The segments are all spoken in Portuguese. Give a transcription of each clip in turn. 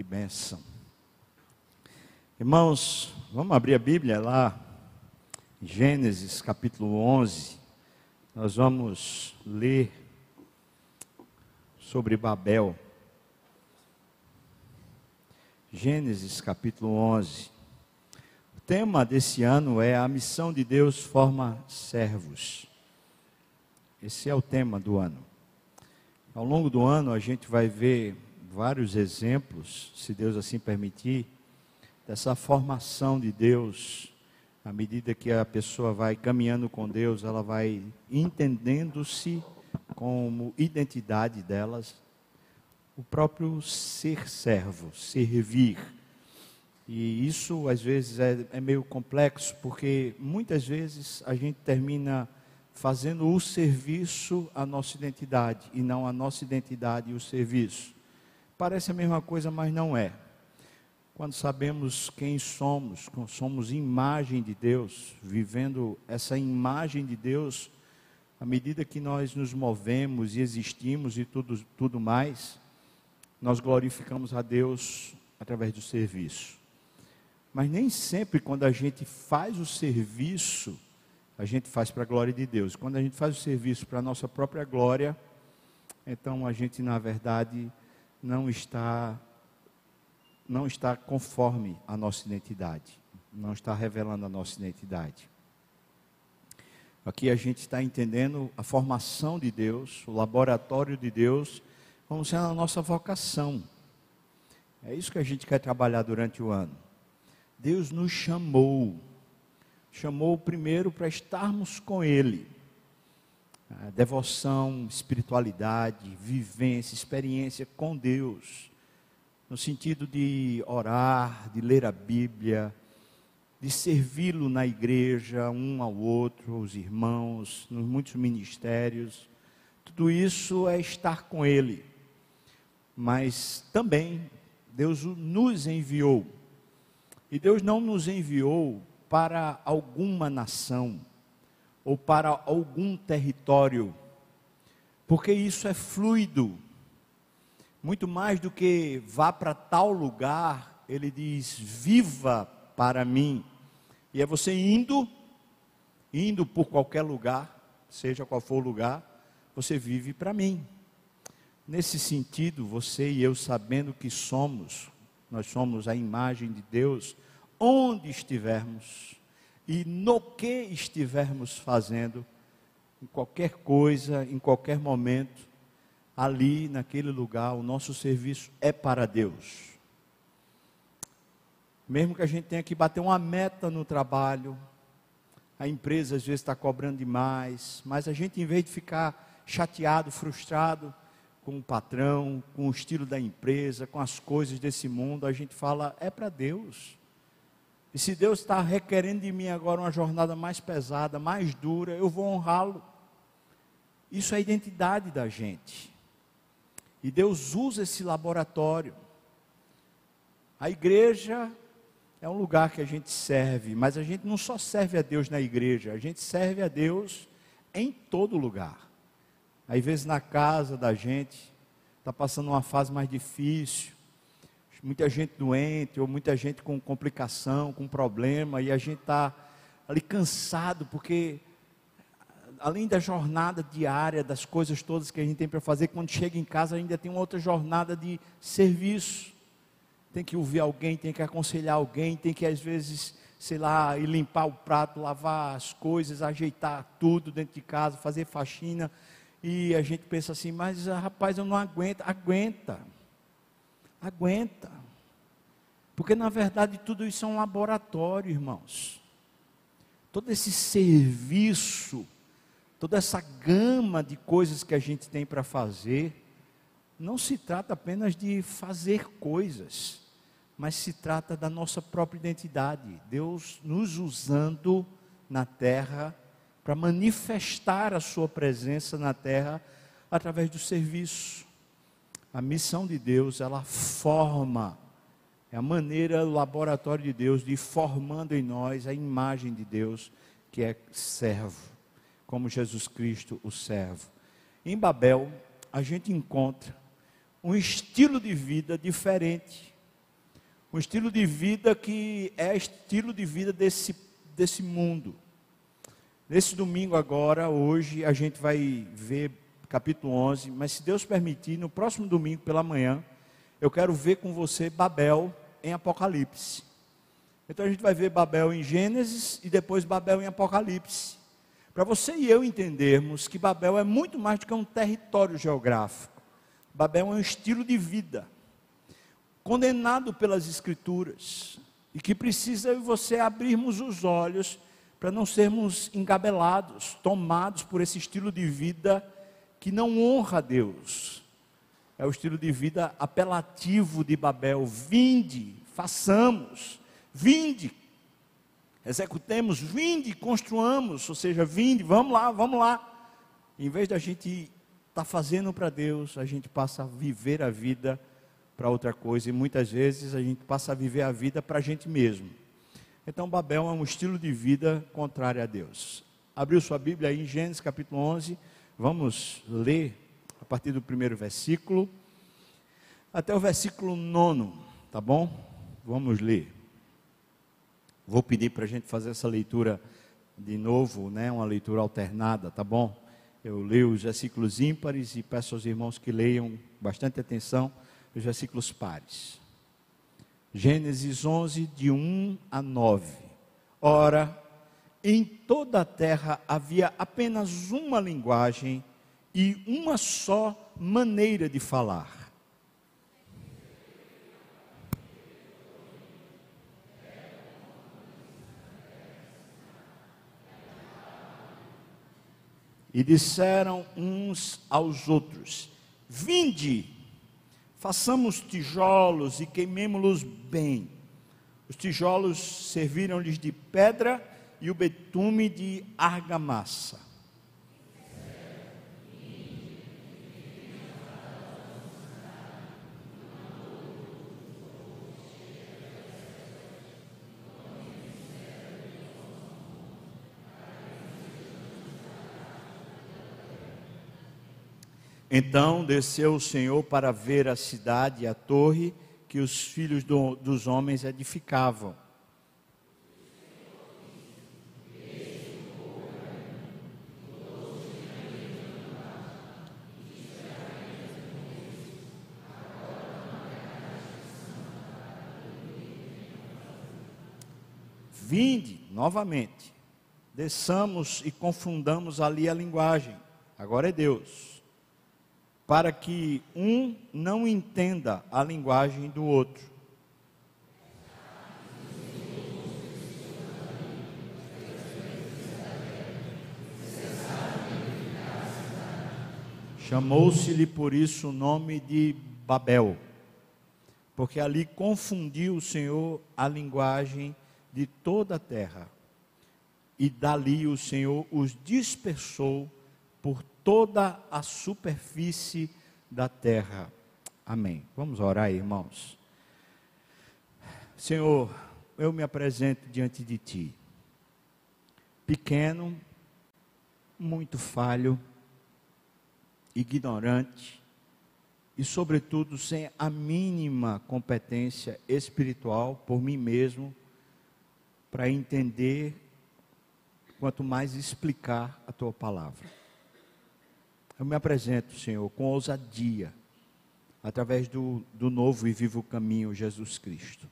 Que benção. Irmãos, vamos abrir a Bíblia lá, Gênesis capítulo 11. Nós vamos ler sobre Babel. Gênesis capítulo 11. O tema desse ano é a missão de Deus forma servos. Esse é o tema do ano. Ao longo do ano a gente vai ver vários exemplos, se Deus assim permitir, dessa formação de Deus. À medida que a pessoa vai caminhando com Deus, ela vai entendendo-se como identidade delas, o próprio ser servo, servir. E isso às vezes é, é meio complexo, porque muitas vezes a gente termina fazendo o serviço a nossa identidade e não a nossa identidade e o serviço. Parece a mesma coisa, mas não é. Quando sabemos quem somos, somos imagem de Deus, vivendo essa imagem de Deus, à medida que nós nos movemos e existimos e tudo, tudo mais, nós glorificamos a Deus através do serviço. Mas nem sempre, quando a gente faz o serviço, a gente faz para a glória de Deus. Quando a gente faz o serviço para a nossa própria glória, então a gente, na verdade, não está não está conforme a nossa identidade, não está revelando a nossa identidade. Aqui a gente está entendendo a formação de Deus, o laboratório de Deus, como sendo a nossa vocação. É isso que a gente quer trabalhar durante o ano. Deus nos chamou, chamou primeiro para estarmos com Ele devoção, espiritualidade, vivência, experiência com Deus, no sentido de orar, de ler a Bíblia, de servi-lo na igreja, um ao outro, os irmãos, nos muitos ministérios. Tudo isso é estar com Ele. Mas também Deus nos enviou. E Deus não nos enviou para alguma nação ou para algum território, porque isso é fluido. Muito mais do que vá para tal lugar, ele diz: viva para mim. E é você indo, indo por qualquer lugar, seja qual for o lugar, você vive para mim. Nesse sentido, você e eu sabendo que somos, nós somos a imagem de Deus, onde estivermos, e no que estivermos fazendo, em qualquer coisa, em qualquer momento, ali naquele lugar, o nosso serviço é para Deus. Mesmo que a gente tenha que bater uma meta no trabalho, a empresa às vezes está cobrando demais, mas a gente, em vez de ficar chateado, frustrado com o patrão, com o estilo da empresa, com as coisas desse mundo, a gente fala: é para Deus. E se Deus está requerendo de mim agora uma jornada mais pesada, mais dura, eu vou honrá-lo. Isso é a identidade da gente. E Deus usa esse laboratório. A igreja é um lugar que a gente serve, mas a gente não só serve a Deus na igreja, a gente serve a Deus em todo lugar. Às vezes na casa da gente, está passando uma fase mais difícil, muita gente doente, ou muita gente com complicação, com problema, e a gente está ali cansado, porque além da jornada diária, das coisas todas que a gente tem para fazer, quando chega em casa ainda tem uma outra jornada de serviço. Tem que ouvir alguém, tem que aconselhar alguém, tem que às vezes, sei lá, ir limpar o prato, lavar as coisas, ajeitar tudo dentro de casa, fazer faxina. E a gente pensa assim, mas rapaz, eu não aguento. Aguenta. Aguenta. Porque na verdade tudo isso é um laboratório, irmãos. Todo esse serviço, toda essa gama de coisas que a gente tem para fazer, não se trata apenas de fazer coisas, mas se trata da nossa própria identidade. Deus nos usando na terra para manifestar a sua presença na terra através do serviço. A missão de Deus, ela forma, é a maneira, o laboratório de Deus de formando em nós a imagem de Deus, que é servo, como Jesus Cristo, o servo. Em Babel, a gente encontra um estilo de vida diferente Um estilo de vida que é estilo de vida desse, desse mundo. Nesse domingo agora, hoje, a gente vai ver capítulo 11, mas se Deus permitir, no próximo domingo pela manhã, eu quero ver com você Babel em Apocalipse. Então a gente vai ver Babel em Gênesis e depois Babel em Apocalipse. Para você e eu entendermos que Babel é muito mais do que um território geográfico. Babel é um estilo de vida, condenado pelas Escrituras, e que precisa eu e você abrirmos os olhos para não sermos engabelados, tomados por esse estilo de vida que não honra a Deus. É o estilo de vida apelativo de Babel. Vinde, façamos, vinde, executemos, vinde, construamos, ou seja, vinde, vamos lá, vamos lá. Em vez da gente estar tá fazendo para Deus, a gente passa a viver a vida para outra coisa e muitas vezes a gente passa a viver a vida para a gente mesmo. Então, Babel é um estilo de vida contrário a Deus. Abriu sua Bíblia aí em Gênesis capítulo 11, vamos ler a partir do primeiro versículo até o versículo 9, tá bom? Vamos ler. Vou pedir para a gente fazer essa leitura de novo, né? Uma leitura alternada, tá bom? Eu leio os versículos ímpares e peço aos irmãos que leiam bastante atenção os versículos pares. Gênesis 11, de 1 a 9. Ora, em toda a terra havia apenas uma linguagem e uma só maneira de falar E disseram uns aos outros: Vinde, façamos tijolos e queimemo-los bem. Os tijolos serviram-lhes de pedra e o betume de argamassa. Então desceu o Senhor para ver a cidade e a torre que os filhos do, dos homens edificavam. Vinde novamente, desçamos e confundamos ali a linguagem. Agora é Deus para que um não entenda a linguagem do outro. Chamou-se-lhe por isso o nome de Babel, porque ali confundiu o Senhor a linguagem de toda a terra, e dali o Senhor os dispersou por toda a superfície da terra. Amém. Vamos orar, irmãos. Senhor, eu me apresento diante de Ti, pequeno, muito falho, ignorante e, sobretudo, sem a mínima competência espiritual por mim mesmo para entender, quanto mais explicar a Tua palavra. Eu me apresento, Senhor, com ousadia, através do, do novo e vivo caminho, Jesus Cristo,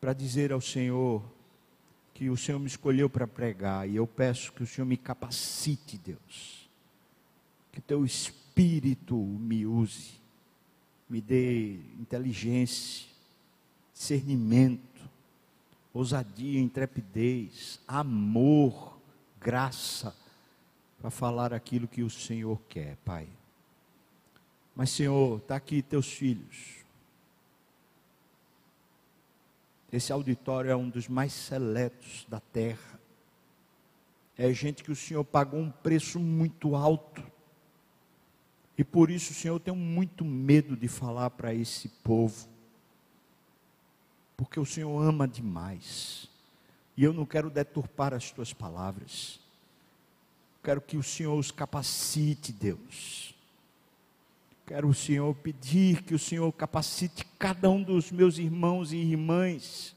para dizer ao Senhor que o Senhor me escolheu para pregar e eu peço que o Senhor me capacite, Deus, que teu Espírito me use, me dê inteligência, discernimento, ousadia, intrepidez, amor, graça para falar aquilo que o Senhor quer, Pai. Mas, Senhor, está aqui teus filhos. Esse auditório é um dos mais seletos da terra. É gente que o Senhor pagou um preço muito alto. E por isso, Senhor, eu tenho muito medo de falar para esse povo. Porque o Senhor ama demais. E eu não quero deturpar as tuas palavras. Quero que o Senhor os capacite, Deus. quero o Senhor pedir que o Senhor capacite cada um dos meus irmãos e irmãs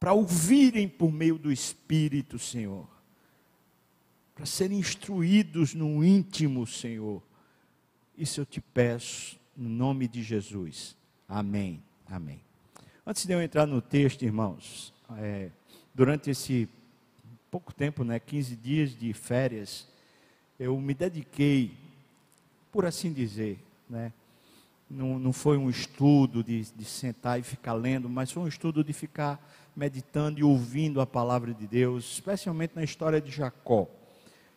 para ouvirem por meio do Espírito, Senhor, para serem instruídos no íntimo, Senhor. Isso eu te peço, no nome de Jesus. Amém. Amém. Antes de eu entrar no texto, irmãos, é, durante esse pouco tempo, né, 15 dias de férias, eu me dediquei, por assim dizer, né, não, não foi um estudo de, de sentar e ficar lendo, mas foi um estudo de ficar meditando e ouvindo a palavra de Deus, especialmente na história de Jacó.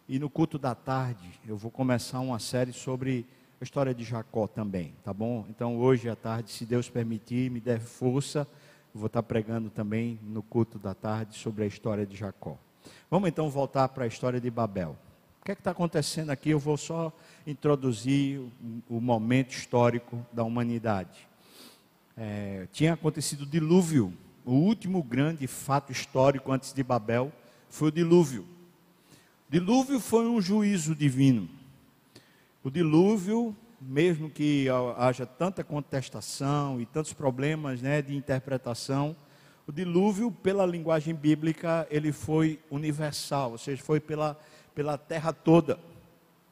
E no culto da tarde, eu vou começar uma série sobre a história de Jacó também, tá bom? Então hoje à tarde, se Deus permitir, me der força, vou estar pregando também no culto da tarde sobre a história de Jacó. Vamos então voltar para a história de Babel. O que é está acontecendo aqui? Eu vou só introduzir o, o momento histórico da humanidade. É, tinha acontecido o dilúvio, o último grande fato histórico antes de Babel foi o dilúvio. Dilúvio foi um juízo divino. O dilúvio, mesmo que haja tanta contestação e tantos problemas né, de interpretação, o dilúvio, pela linguagem bíblica, ele foi universal, ou seja, foi pela, pela terra toda.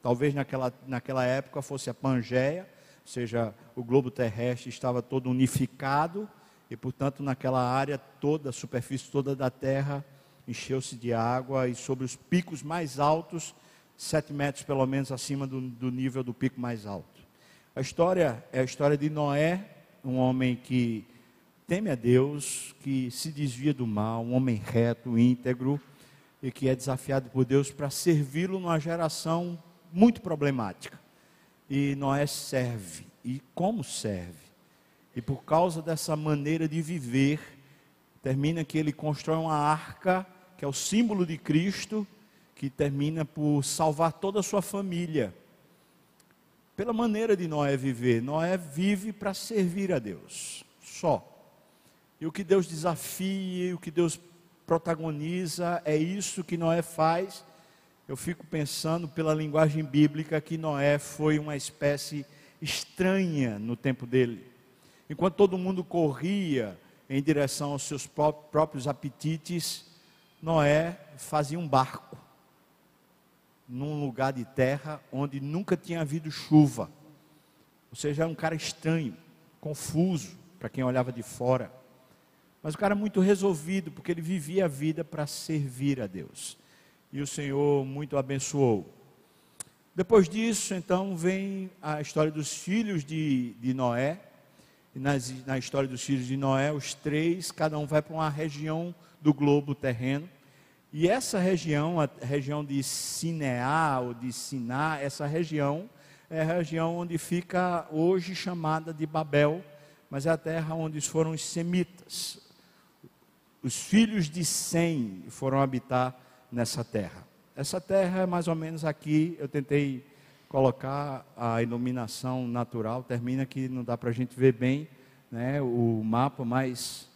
Talvez naquela, naquela época fosse a Pangeia, ou seja, o globo terrestre estava todo unificado, e portanto naquela área toda, a superfície toda da terra, encheu-se de água, e sobre os picos mais altos sete metros pelo menos acima do, do nível do pico mais alto. A história é a história de Noé, um homem que teme a Deus, que se desvia do mal, um homem reto, íntegro, e que é desafiado por Deus para servi-lo numa geração muito problemática. E Noé serve. E como serve? E por causa dessa maneira de viver, termina que ele constrói uma arca, que é o símbolo de Cristo, que termina por salvar toda a sua família. Pela maneira de Noé viver, Noé vive para servir a Deus, só. E o que Deus desafia, o que Deus protagoniza, é isso que Noé faz. Eu fico pensando pela linguagem bíblica que Noé foi uma espécie estranha no tempo dele. Enquanto todo mundo corria em direção aos seus próprios apetites, Noé fazia um barco num lugar de terra onde nunca tinha havido chuva. Ou seja, era um cara estranho, confuso para quem olhava de fora. Mas o cara muito resolvido, porque ele vivia a vida para servir a Deus. E o Senhor muito abençoou. Depois disso, então, vem a história dos filhos de, de Noé. E nas, na história dos filhos de Noé, os três, cada um vai para uma região do globo terreno. E essa região, a região de Sineá ou de Siná, essa região é a região onde fica hoje chamada de Babel, mas é a terra onde foram os semitas. Os filhos de Sem foram habitar nessa terra. Essa terra é mais ou menos aqui, eu tentei colocar a iluminação natural, termina que não dá para a gente ver bem né, o mapa, mas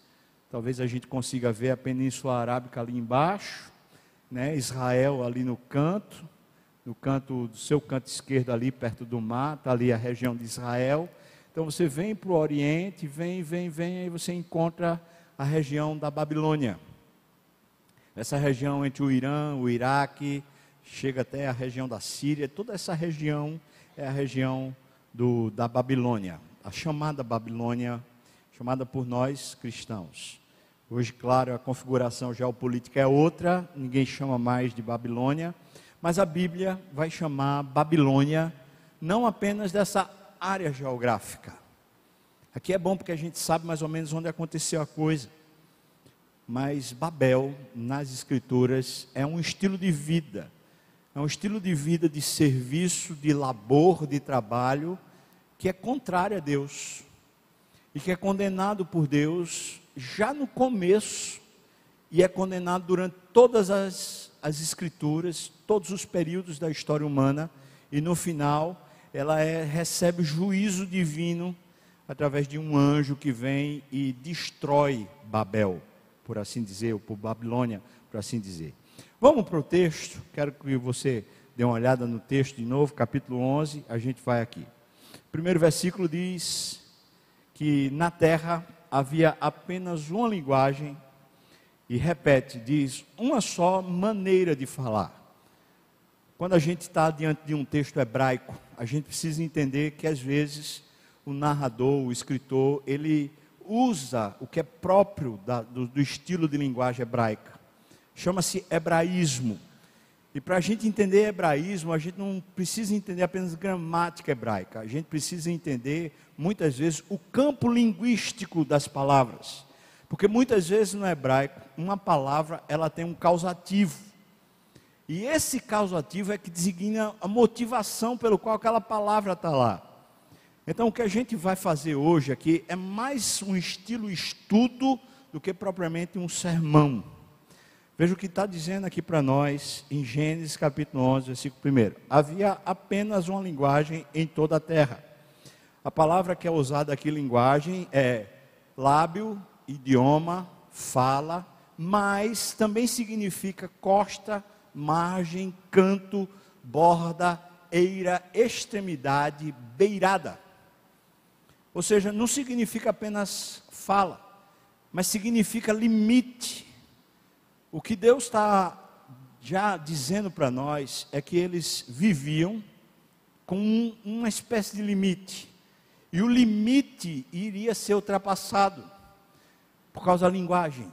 Talvez a gente consiga ver a Península Arábica ali embaixo, né? Israel ali no canto, no canto do seu canto esquerdo ali perto do mar, está ali a região de Israel. Então você vem para o Oriente, vem, vem, vem, e você encontra a região da Babilônia. Essa região entre o Irã, o Iraque, chega até a região da Síria, toda essa região é a região do, da Babilônia, a chamada Babilônia, chamada por nós cristãos. Hoje, claro, a configuração geopolítica é outra, ninguém chama mais de Babilônia, mas a Bíblia vai chamar Babilônia não apenas dessa área geográfica. Aqui é bom porque a gente sabe mais ou menos onde aconteceu a coisa. Mas Babel, nas Escrituras, é um estilo de vida, é um estilo de vida de serviço, de labor, de trabalho, que é contrário a Deus e que é condenado por Deus já no começo e é condenado durante todas as, as escrituras, todos os períodos da história humana, e no final ela é, recebe juízo divino através de um anjo que vem e destrói Babel, por assim dizer, ou por Babilônia, por assim dizer. Vamos para o texto, quero que você dê uma olhada no texto de novo, capítulo 11, a gente vai aqui. primeiro versículo diz que na terra havia apenas uma linguagem e repete, diz, uma só maneira de falar. Quando a gente está diante de um texto hebraico, a gente precisa entender que às vezes o narrador, o escritor, ele usa o que é próprio da, do, do estilo de linguagem hebraica. Chama-se hebraísmo. E para a gente entender hebraísmo, a gente não precisa entender apenas gramática hebraica, a gente precisa entender, muitas vezes, o campo linguístico das palavras. Porque muitas vezes no hebraico, uma palavra ela tem um causativo. E esse causativo é que designa a motivação pelo qual aquela palavra está lá. Então, o que a gente vai fazer hoje aqui é mais um estilo estudo do que propriamente um sermão. Veja o que está dizendo aqui para nós em Gênesis capítulo 11, versículo 1. Havia apenas uma linguagem em toda a terra. A palavra que é usada aqui, linguagem, é lábio, idioma, fala, mas também significa costa, margem, canto, borda, eira, extremidade, beirada. Ou seja, não significa apenas fala, mas significa limite. O que Deus está já dizendo para nós é que eles viviam com um, uma espécie de limite. E o limite iria ser ultrapassado por causa da linguagem.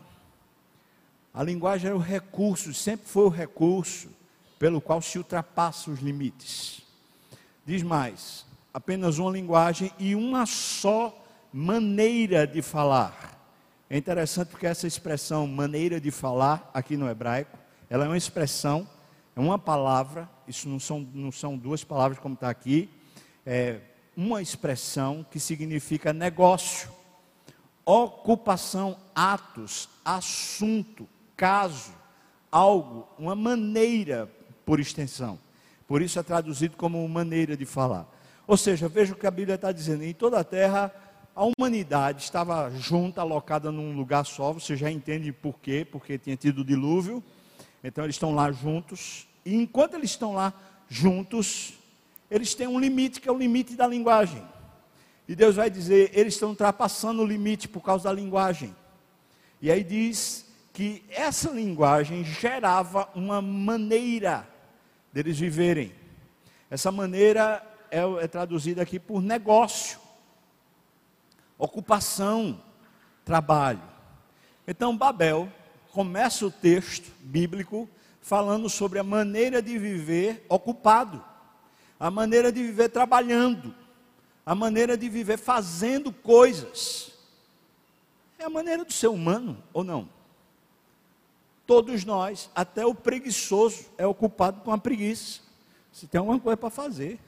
A linguagem era o recurso, sempre foi o recurso pelo qual se ultrapassa os limites. Diz mais: apenas uma linguagem e uma só maneira de falar. É interessante porque essa expressão maneira de falar aqui no hebraico, ela é uma expressão, é uma palavra, isso não são, não são duas palavras como está aqui, é uma expressão que significa negócio ocupação, atos, assunto, caso, algo, uma maneira por extensão. Por isso é traduzido como maneira de falar. Ou seja, veja o que a Bíblia está dizendo: em toda a terra, a humanidade estava junta, alocada num lugar só. Você já entende por quê? Porque tinha tido dilúvio. Então eles estão lá juntos. E enquanto eles estão lá juntos, eles têm um limite, que é o limite da linguagem. E Deus vai dizer: eles estão ultrapassando o limite por causa da linguagem. E aí diz que essa linguagem gerava uma maneira deles viverem. Essa maneira é, é traduzida aqui por negócio, ocupação, trabalho. Então, Babel começa o texto bíblico falando sobre a maneira de viver ocupado, a maneira de viver trabalhando a maneira de viver fazendo coisas. É a maneira do ser humano, ou não? Todos nós, até o preguiçoso, é ocupado com a preguiça. Se tem alguma coisa para fazer,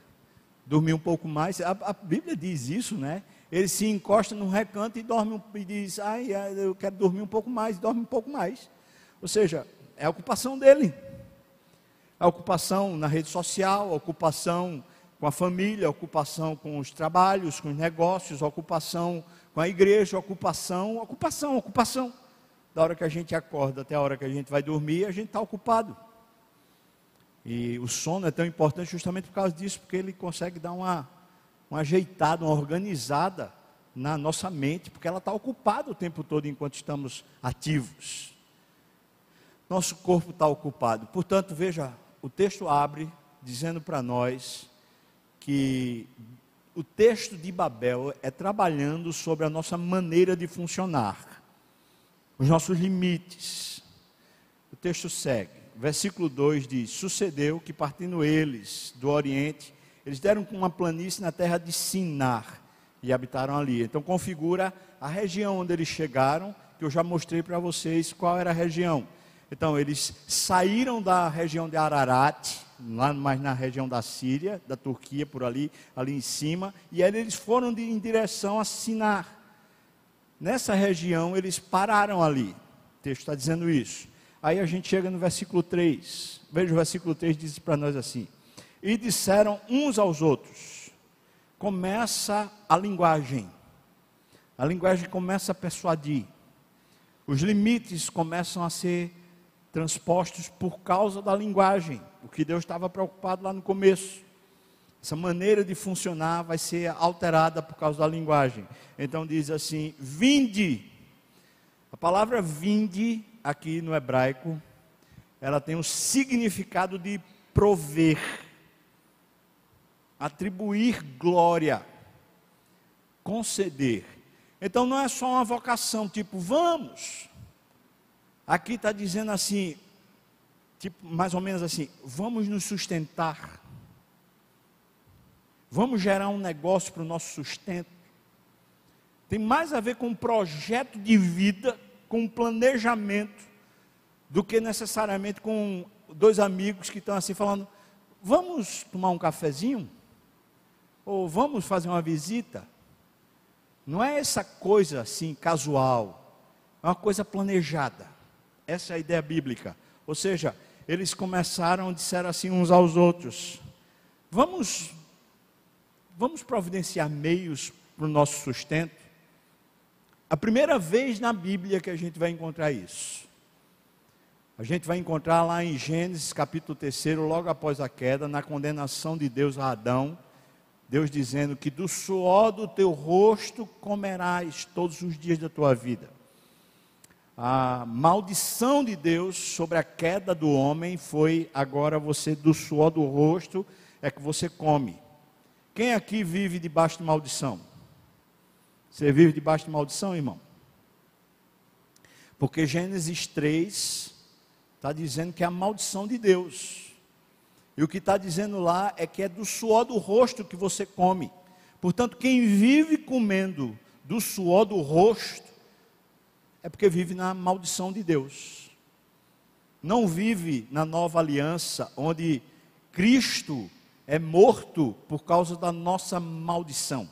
dormir um pouco mais, a, a, Bíblia diz isso, né? Ele se encosta num recanto e dorme e diz: Ai, eu quero dormir um pouco mais, dorme um pouco mais. Ou seja, é a ocupação dele. A ocupação na rede social, a ocupação com a família, ocupação com os trabalhos, com os negócios, ocupação com a igreja, ocupação, ocupação, ocupação. Da hora que a gente acorda até a hora que a gente vai dormir, a gente está ocupado. E o sono é tão importante justamente por causa disso, porque ele consegue dar uma, uma ajeitada, uma organizada na nossa mente, porque ela está ocupada o tempo todo enquanto estamos ativos. Nosso corpo está ocupado. Portanto, veja, o texto abre dizendo para nós que o texto de Babel é trabalhando sobre a nossa maneira de funcionar, os nossos limites. O texto segue, versículo 2 diz: Sucedeu que partindo eles do Oriente, eles deram com uma planície na terra de Sinar e habitaram ali. Então configura a região onde eles chegaram, que eu já mostrei para vocês qual era a região. Então eles saíram da região de Ararat, lá mais na região da Síria, da Turquia, por ali, ali em cima, e aí eles foram de, em direção a Sinar. Nessa região eles pararam ali. O texto está dizendo isso. Aí a gente chega no versículo 3. Veja o versículo 3 diz para nós assim: E disseram uns aos outros. Começa a linguagem. A linguagem começa a persuadir. Os limites começam a ser transpostos por causa da linguagem, o que Deus estava preocupado lá no começo. essa maneira de funcionar vai ser alterada por causa da linguagem. Então diz assim: vinde. A palavra vinde, aqui no hebraico, ela tem o significado de prover, atribuir glória, conceder. Então não é só uma vocação, tipo, vamos. Aqui está dizendo assim, tipo, mais ou menos assim, vamos nos sustentar. Vamos gerar um negócio para o nosso sustento. Tem mais a ver com um projeto de vida, com um planejamento, do que necessariamente com dois amigos que estão assim falando: vamos tomar um cafezinho? Ou vamos fazer uma visita? Não é essa coisa assim casual, é uma coisa planejada. Essa é a ideia bíblica. Ou seja, eles começaram, disseram assim uns aos outros: vamos vamos providenciar meios para o nosso sustento. A primeira vez na Bíblia que a gente vai encontrar isso. A gente vai encontrar lá em Gênesis capítulo 3, logo após a queda, na condenação de Deus a Adão, Deus dizendo que do suor do teu rosto comerás todos os dias da tua vida. A maldição de Deus sobre a queda do homem foi agora você do suor do rosto é que você come. Quem aqui vive debaixo de maldição? Você vive debaixo de maldição, irmão? Porque Gênesis 3 está dizendo que é a maldição de Deus. E o que está dizendo lá é que é do suor do rosto que você come. Portanto, quem vive comendo do suor do rosto é porque vive na maldição de Deus. Não vive na nova aliança, onde Cristo é morto por causa da nossa maldição.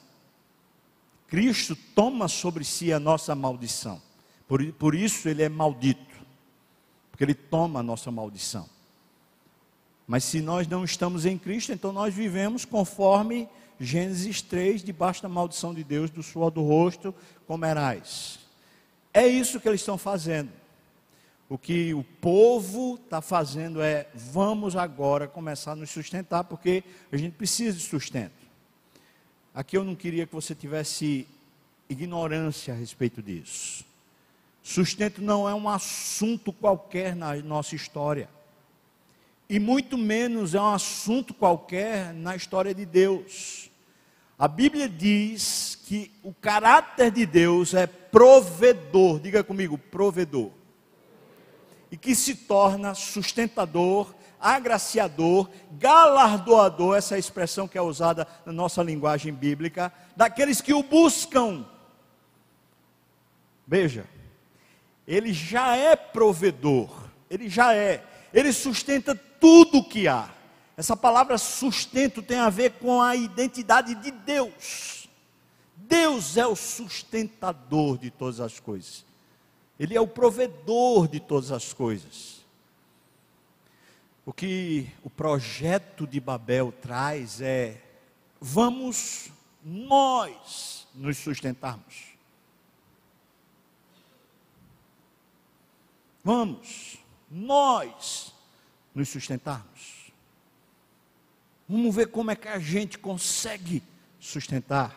Cristo toma sobre si a nossa maldição. Por, por isso ele é maldito. Porque ele toma a nossa maldição. Mas se nós não estamos em Cristo, então nós vivemos conforme Gênesis 3, debaixo da maldição de Deus, do suor do rosto comerás. É isso que eles estão fazendo. O que o povo está fazendo é: vamos agora começar a nos sustentar, porque a gente precisa de sustento. Aqui eu não queria que você tivesse ignorância a respeito disso. Sustento não é um assunto qualquer na nossa história. E muito menos é um assunto qualquer na história de Deus. A Bíblia diz que o caráter de Deus é provedor. Diga comigo, provedor e que se torna sustentador, agraciador, galardoador, essa é expressão que é usada na nossa linguagem bíblica, daqueles que o buscam. Veja, ele já é provedor, ele já é, ele sustenta tudo o que há. Essa palavra sustento tem a ver com a identidade de Deus. Deus é o sustentador de todas as coisas. Ele é o provedor de todas as coisas. O que o projeto de Babel traz é: vamos nós nos sustentarmos. Vamos nós nos sustentarmos. Vamos ver como é que a gente consegue sustentar.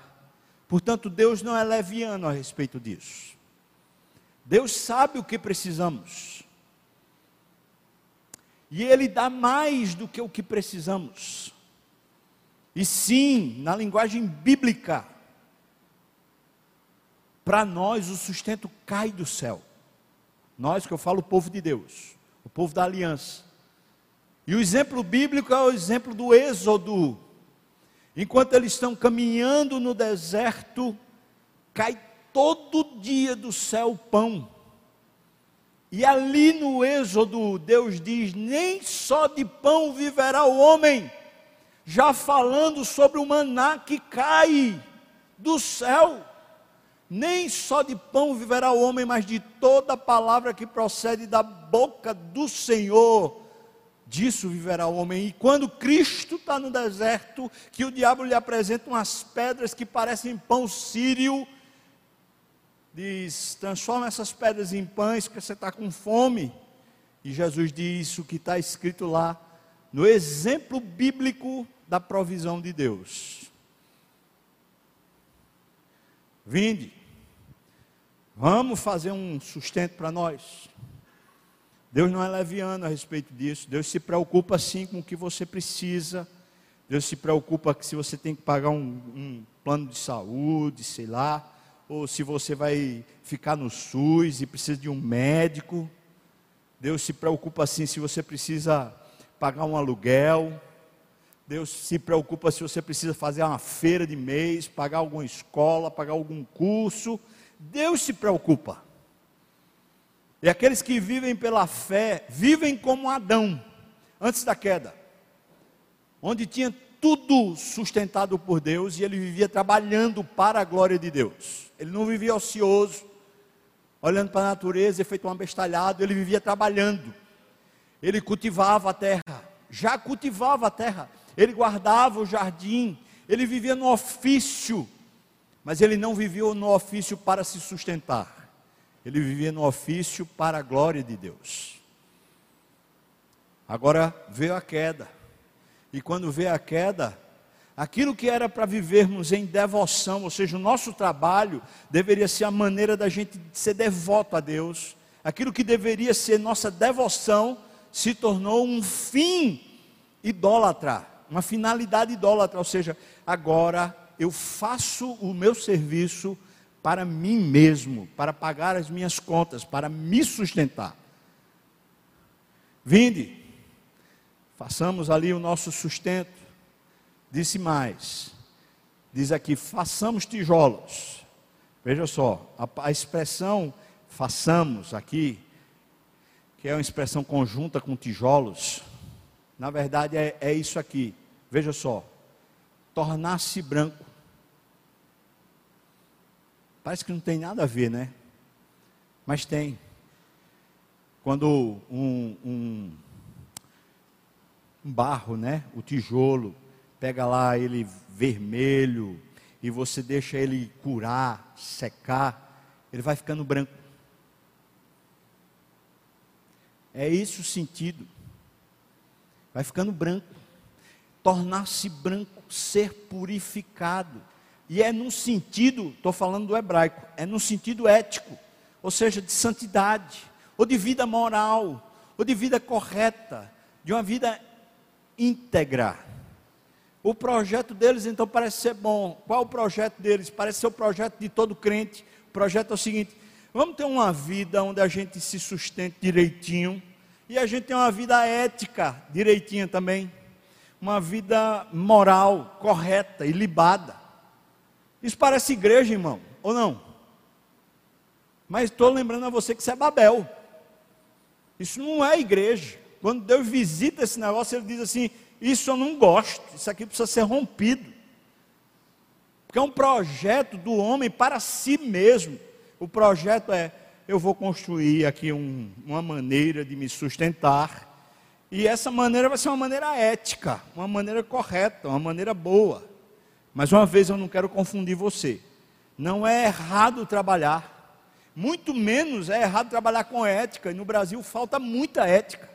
Portanto, Deus não é leviano a respeito disso. Deus sabe o que precisamos. E Ele dá mais do que o que precisamos. E sim, na linguagem bíblica, para nós o sustento cai do céu. Nós que eu falo, o povo de Deus, o povo da aliança. E o exemplo bíblico é o exemplo do Êxodo. Enquanto eles estão caminhando no deserto, cai todo dia do céu pão. E ali no Êxodo, Deus diz: nem só de pão viverá o homem, já falando sobre o maná que cai do céu. Nem só de pão viverá o homem, mas de toda palavra que procede da boca do Senhor. Disso viverá o homem. E quando Cristo está no deserto, que o diabo lhe apresenta umas pedras que parecem pão sírio, diz: transforma essas pedras em pães, porque você está com fome. E Jesus diz o que está escrito lá, no exemplo bíblico da provisão de Deus. Vinde, vamos fazer um sustento para nós. Deus não é leviano a respeito disso. Deus se preocupa sim com o que você precisa. Deus se preocupa que se você tem que pagar um, um plano de saúde, sei lá, ou se você vai ficar no SUS e precisa de um médico. Deus se preocupa assim se você precisa pagar um aluguel. Deus se preocupa se você precisa fazer uma feira de mês, pagar alguma escola, pagar algum curso. Deus se preocupa. E aqueles que vivem pela fé, vivem como Adão, antes da queda, onde tinha tudo sustentado por Deus e ele vivia trabalhando para a glória de Deus. Ele não vivia ocioso, olhando para a natureza e feito um abestalhado, ele vivia trabalhando. Ele cultivava a terra, já cultivava a terra ele guardava o jardim, ele vivia no ofício, mas ele não vivia no ofício para se sustentar, ele vivia no ofício para a glória de Deus. Agora veio a queda, e quando veio a queda, aquilo que era para vivermos em devoção, ou seja, o nosso trabalho deveria ser a maneira da gente ser devoto a Deus, aquilo que deveria ser nossa devoção se tornou um fim idólatra uma finalidade idólatra, ou seja, agora eu faço o meu serviço para mim mesmo, para pagar as minhas contas, para me sustentar. Vinde, façamos ali o nosso sustento. Disse mais, diz aqui, façamos tijolos. Veja só, a, a expressão façamos aqui, que é uma expressão conjunta com tijolos, na verdade, é, é isso aqui. Veja só. Tornar-se branco. Parece que não tem nada a ver, né? Mas tem. Quando um, um, um barro, né? O tijolo, pega lá ele vermelho e você deixa ele curar, secar, ele vai ficando branco. É isso o sentido vai ficando branco. Tornar-se branco, ser purificado. E é no sentido, estou falando do hebraico, é no sentido ético, ou seja, de santidade, ou de vida moral, ou de vida correta, de uma vida íntegra. O projeto deles então parece ser bom. Qual o projeto deles? Parece ser o projeto de todo crente. O projeto é o seguinte: vamos ter uma vida onde a gente se sustente direitinho e a gente tem uma vida ética direitinha também, uma vida moral correta e libada. Isso parece igreja, irmão, ou não? Mas estou lembrando a você que isso é Babel. Isso não é igreja. Quando Deus visita esse negócio, ele diz assim: Isso eu não gosto, isso aqui precisa ser rompido. Porque é um projeto do homem para si mesmo. O projeto é: eu vou construir aqui um, uma maneira de me sustentar. E essa maneira vai ser uma maneira ética, uma maneira correta, uma maneira boa. Mas uma vez eu não quero confundir você. Não é errado trabalhar. Muito menos é errado trabalhar com ética. E no Brasil falta muita ética.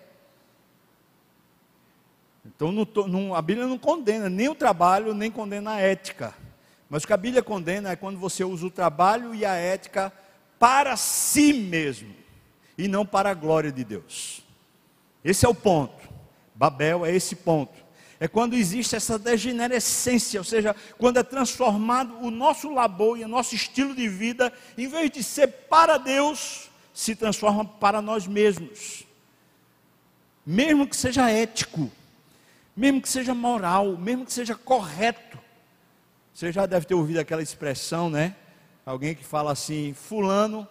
Então não, não, a Bíblia não condena nem o trabalho, nem condena a ética. Mas o que a Bíblia condena é quando você usa o trabalho e a ética para si mesmo e não para a glória de Deus. Esse é o ponto. Babel é esse ponto. É quando existe essa degenerescência, ou seja, quando é transformado o nosso labor e o nosso estilo de vida, em vez de ser para Deus, se transforma para nós mesmos. Mesmo que seja ético, mesmo que seja moral, mesmo que seja correto. Você já deve ter ouvido aquela expressão, né? Alguém que fala assim: Fulano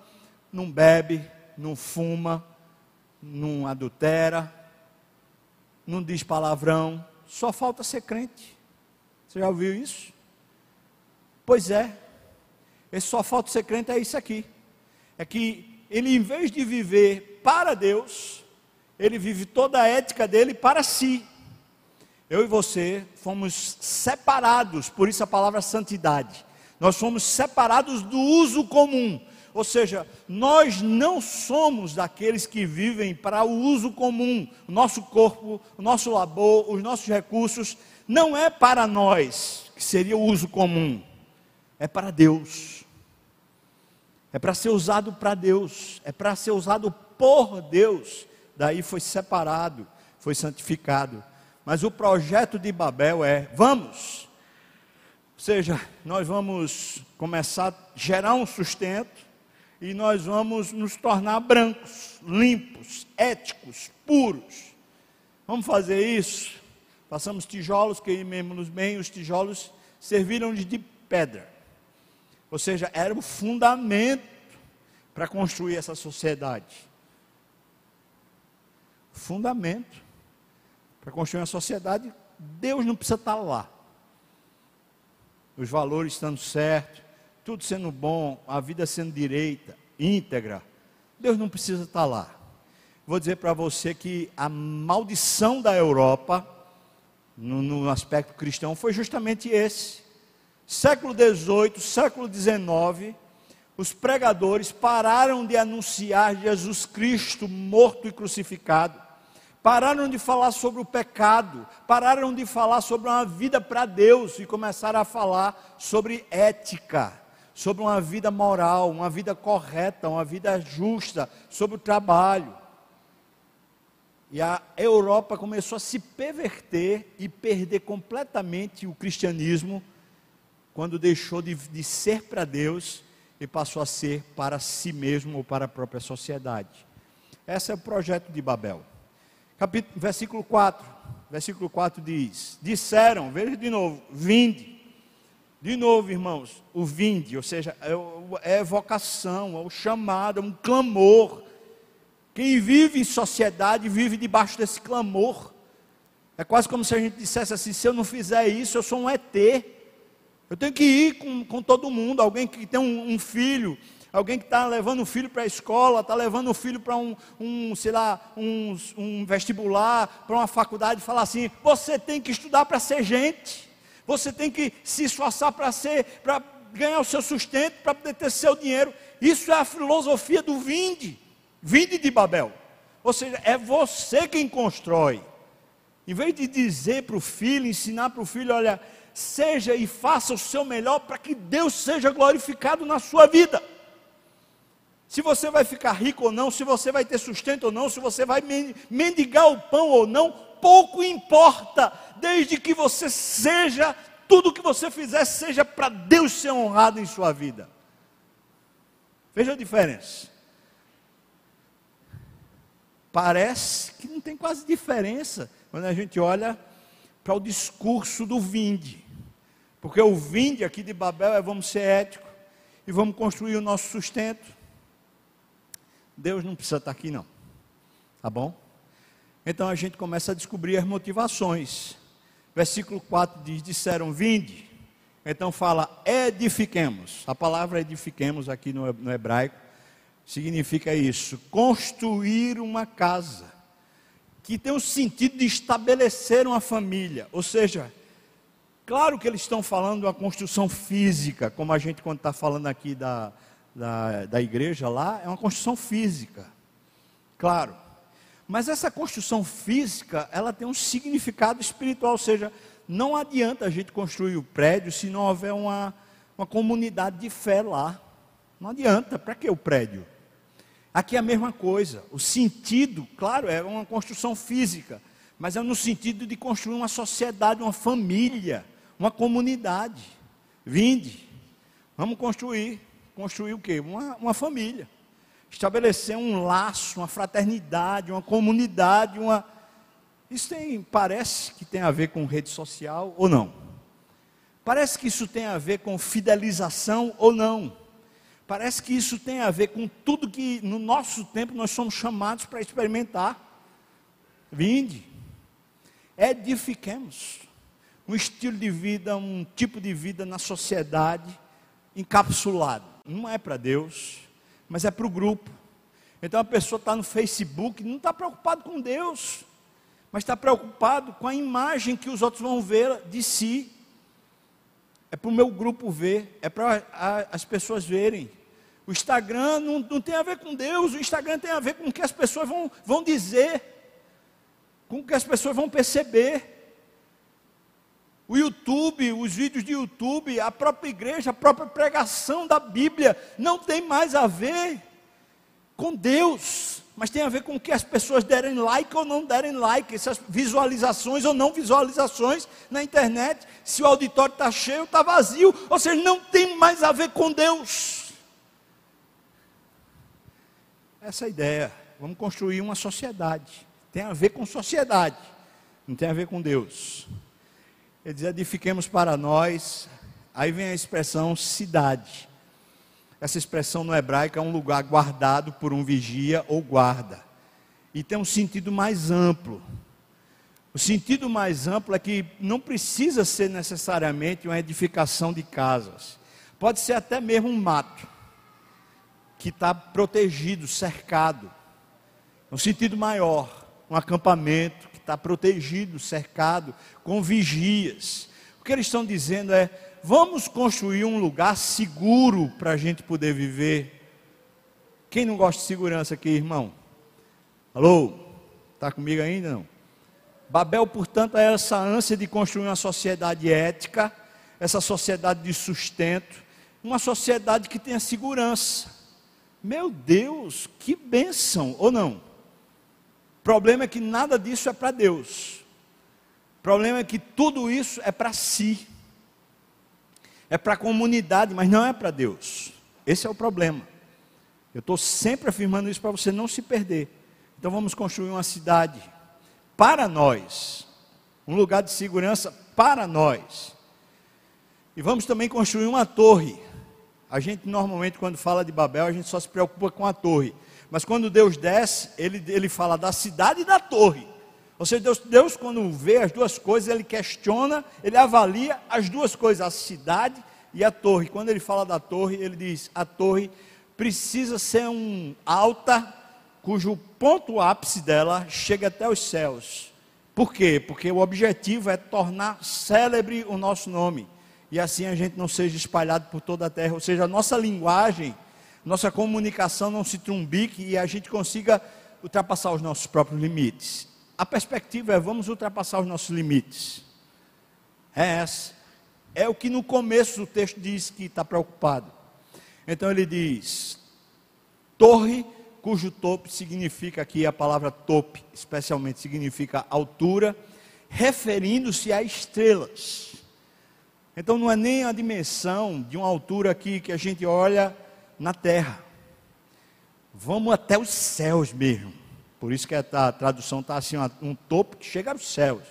não bebe, não fuma, não adultera, não diz palavrão, só falta ser crente. Você já ouviu isso? Pois é, esse só falta ser crente é isso aqui. É que ele, em vez de viver para Deus, ele vive toda a ética dele para si. Eu e você fomos separados, por isso a palavra santidade. Nós somos separados do uso comum. Ou seja, nós não somos daqueles que vivem para o uso comum. O nosso corpo, o nosso labor, os nossos recursos não é para nós, que seria o uso comum, é para Deus. É para ser usado para Deus, é para ser usado por Deus. Daí foi separado, foi santificado. Mas o projeto de Babel é: vamos, ou seja, nós vamos começar a gerar um sustento e nós vamos nos tornar brancos, limpos, éticos, puros. Vamos fazer isso? Passamos tijolos, queimemos bem, os tijolos serviram de pedra. Ou seja, era o fundamento para construir essa sociedade. Fundamento para construir uma sociedade, Deus não precisa estar lá. Os valores estando certos, tudo sendo bom, a vida sendo direita, íntegra. Deus não precisa estar lá. Vou dizer para você que a maldição da Europa, no, no aspecto cristão, foi justamente esse. Século XVIII, século XIX, os pregadores pararam de anunciar Jesus Cristo morto e crucificado pararam de falar sobre o pecado, pararam de falar sobre uma vida para Deus e começaram a falar sobre ética, sobre uma vida moral, uma vida correta, uma vida justa, sobre o trabalho. E a Europa começou a se perverter e perder completamente o cristianismo quando deixou de, de ser para Deus e passou a ser para si mesmo ou para a própria sociedade. Esse é o projeto de Babel. Capítulo, versículo 4. Versículo 4 diz: Disseram, veja de novo, vinde. De novo, irmãos, o vinde, ou seja, é, é vocação, é o chamado, é um clamor. Quem vive em sociedade vive debaixo desse clamor. É quase como se a gente dissesse assim: se eu não fizer isso, eu sou um ET. Eu tenho que ir com, com todo mundo. Alguém que tem um, um filho, Alguém que está levando o filho para a escola, está levando o filho para um, um, sei lá, um, um vestibular, para uma faculdade, fala assim: você tem que estudar para ser gente, você tem que se esforçar para ser, para ganhar o seu sustento, para poder ter seu dinheiro. Isso é a filosofia do vinde, vinde de Babel. Ou seja, é você quem constrói. Em vez de dizer para o filho, ensinar para o filho, olha, seja e faça o seu melhor para que Deus seja glorificado na sua vida se você vai ficar rico ou não, se você vai ter sustento ou não, se você vai mendigar o pão ou não, pouco importa, desde que você seja, tudo que você fizer seja para Deus ser honrado em sua vida. Veja a diferença. Parece que não tem quase diferença quando a gente olha para o discurso do vinde. Porque o vinde aqui de Babel é vamos ser éticos e vamos construir o nosso sustento Deus não precisa estar aqui não. Tá bom? Então a gente começa a descobrir as motivações. Versículo 4 diz: Disseram, vinde. Então fala, edifiquemos. A palavra edifiquemos aqui no, hebraico significa isso: construir uma casa. Que tem o sentido de estabelecer uma família. Ou seja, claro que eles estão falando de uma construção física, como a gente, quando está falando aqui da, da, da igreja lá é uma construção física, claro. Mas essa construção física, ela tem um significado espiritual, ou seja, não adianta a gente construir o prédio se não houver uma, uma comunidade de fé lá. Não adianta, para que o prédio? Aqui é a mesma coisa. O sentido, claro, é uma construção física, mas é no sentido de construir uma sociedade, uma família, uma comunidade. Vinde, vamos construir construir o quê? Uma, uma família. Estabelecer um laço, uma fraternidade, uma comunidade, uma. Isso tem, parece que tem a ver com rede social ou não? Parece que isso tem a ver com fidelização ou não? Parece que isso tem a ver com tudo que no nosso tempo nós somos chamados para experimentar. Vinde, edifiquemos um estilo de vida, um tipo de vida na sociedade encapsulado não é para Deus, mas é para o grupo. Então a pessoa está no Facebook, não está preocupado com Deus, mas está preocupado com a imagem que os outros vão ver de si. É para o meu grupo ver, é para as pessoas verem. O Instagram não, não, tem a ver com Deus, o Instagram tem a ver com o que as pessoas vão, vão dizer, com o que as pessoas vão perceber. O YouTube, os vídeos de YouTube, a própria igreja, a própria pregação da Bíblia não tem mais a ver com Deus, mas tem a ver com que as pessoas derem like ou não derem like, essas visualizações ou não visualizações na internet, se o auditório está cheio ou está vazio, ou seja, não tem mais a ver com Deus. Essa é ideia. Vamos construir uma sociedade. Tem a ver com sociedade, não tem a ver com Deus. Ele diz: edifiquemos para nós. Aí vem a expressão cidade. Essa expressão no hebraico é um lugar guardado por um vigia ou guarda. E tem um sentido mais amplo. O sentido mais amplo é que não precisa ser necessariamente uma edificação de casas. Pode ser até mesmo um mato, que está protegido, cercado. Um sentido maior, um acampamento está protegido, cercado, com vigias. O que eles estão dizendo é: vamos construir um lugar seguro para a gente poder viver. Quem não gosta de segurança aqui, irmão? Alô? Está comigo ainda não? Babel, portanto, é essa ânsia de construir uma sociedade ética, essa sociedade de sustento, uma sociedade que tenha segurança. Meu Deus, que bênção, ou não? Problema é que nada disso é para Deus. O problema é que tudo isso é para si é para a comunidade, mas não é para Deus. Esse é o problema. Eu estou sempre afirmando isso para você não se perder. Então vamos construir uma cidade para nós, um lugar de segurança para nós. E vamos também construir uma torre. A gente normalmente, quando fala de Babel, a gente só se preocupa com a torre. Mas quando Deus desce, ele, ele fala da cidade e da torre. Ou seja, Deus, Deus, quando vê as duas coisas, ele questiona, ele avalia as duas coisas, a cidade e a torre. Quando ele fala da torre, ele diz: a torre precisa ser um alta, cujo ponto ápice dela chega até os céus. Por quê? Porque o objetivo é tornar célebre o nosso nome. E assim a gente não seja espalhado por toda a terra. Ou seja, a nossa linguagem, nossa comunicação não se trumbique e a gente consiga ultrapassar os nossos próprios limites a perspectiva é vamos ultrapassar os nossos limites. É essa. É o que no começo do texto diz que está preocupado. Então ele diz: torre cujo topo significa aqui a palavra tope, especialmente significa altura, referindo-se a estrelas. Então não é nem a dimensão de uma altura aqui que a gente olha na terra. Vamos até os céus mesmo. Por isso que a tradução está assim, um topo que chega aos céus.